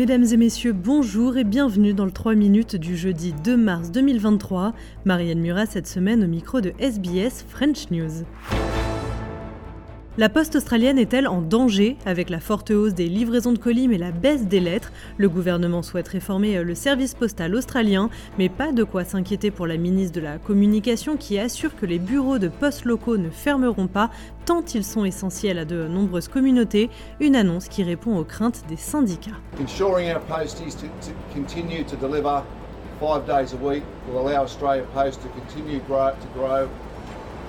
Mesdames et messieurs, bonjour et bienvenue dans le 3 minutes du jeudi 2 mars 2023. Marianne Murat cette semaine au micro de SBS French News. La poste australienne est-elle en danger avec la forte hausse des livraisons de colis et la baisse des lettres? Le gouvernement souhaite réformer euh, le service postal australien, mais pas de quoi s'inquiéter pour la ministre de la Communication qui assure que les bureaux de poste locaux ne fermeront pas tant ils sont essentiels à de nombreuses communautés, une annonce qui répond aux craintes des syndicats. Five days a week will allow Australia Post to continue to grow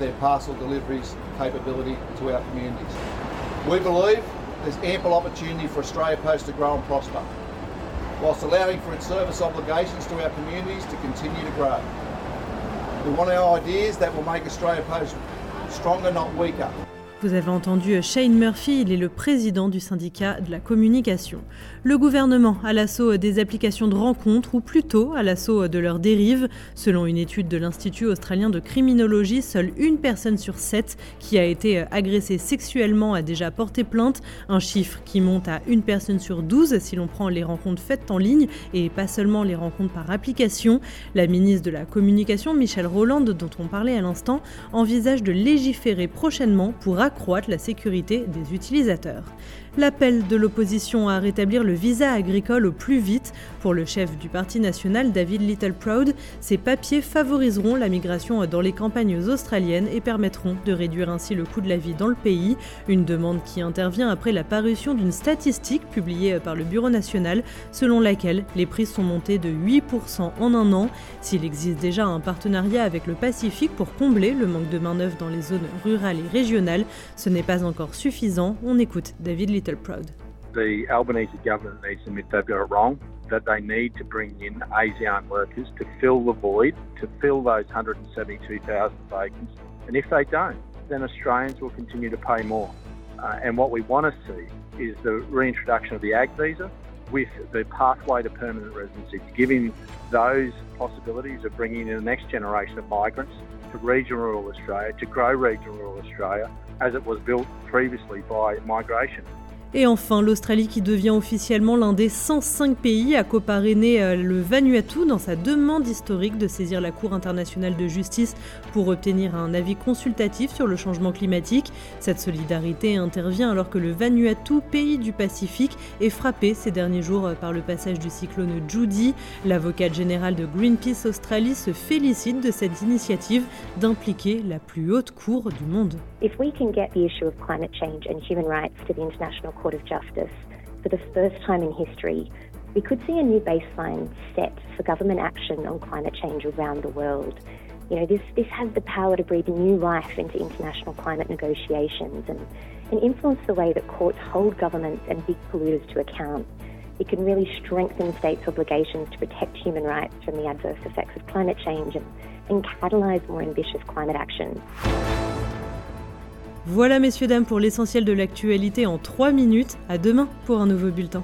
their parcel deliveries capability to our communities. We believe there's ample opportunity for Australia Post to grow and prosper, whilst allowing for its service obligations to our communities to continue to grow. We want our ideas that will make Australia Post stronger, not weaker. Vous avez entendu Shane Murphy, il est le président du syndicat de la communication. Le gouvernement à l'assaut des applications de rencontres, ou plutôt à l'assaut de leurs dérives. Selon une étude de l'Institut australien de criminologie, seule une personne sur sept qui a été agressée sexuellement a déjà porté plainte, un chiffre qui monte à une personne sur douze si l'on prend les rencontres faites en ligne et pas seulement les rencontres par application. La ministre de la Communication, Michelle Roland, dont on parlait à l'instant, envisage de légiférer prochainement pour accroître la sécurité des utilisateurs. L'appel de l'opposition à rétablir le visa agricole au plus vite pour le chef du Parti national David Littleproud, ces papiers favoriseront la migration dans les campagnes australiennes et permettront de réduire ainsi le coût de la vie dans le pays, une demande qui intervient après la parution d'une statistique publiée par le Bureau national selon laquelle les prix sont montés de 8% en un an. S'il existe déjà un partenariat avec le Pacifique pour combler le manque de main-d'œuvre dans les zones rurales et régionales, ce n'est pas encore suffisant. On écoute David Littleproud. The Albanese government needs to admit they've got it wrong, that they need to bring in ASEAN workers to fill the void, to fill those 172,000 vacancies. And if they don't, then Australians will continue to pay more. Uh, and what we want to see is the reintroduction of the ag visa with the pathway to permanent residency, giving those possibilities of bringing in the next generation of migrants to regional rural Australia, to grow regional rural Australia as it was built previously by migration. Et enfin, l'Australie qui devient officiellement l'un des 105 pays à coparrainer euh, le Vanuatu dans sa demande historique de saisir la Cour internationale de justice pour obtenir un avis consultatif sur le changement climatique. Cette solidarité intervient alors que le Vanuatu, pays du Pacifique, est frappé ces derniers jours par le passage du cyclone Judy. L'avocate générale de Greenpeace Australie se félicite de cette initiative d'impliquer la plus haute cour du monde. If we can get the issue of climate change and human rights to the international Court of Justice, for the first time in history, we could see a new baseline set for government action on climate change around the world. You know, this, this has the power to breathe new life into international climate negotiations and, and influence the way that courts hold governments and big polluters to account. It can really strengthen states' obligations to protect human rights from the adverse effects of climate change and, and catalyse more ambitious climate action. Voilà messieurs dames pour l'essentiel de l'actualité en 3 minutes. À demain pour un nouveau bulletin.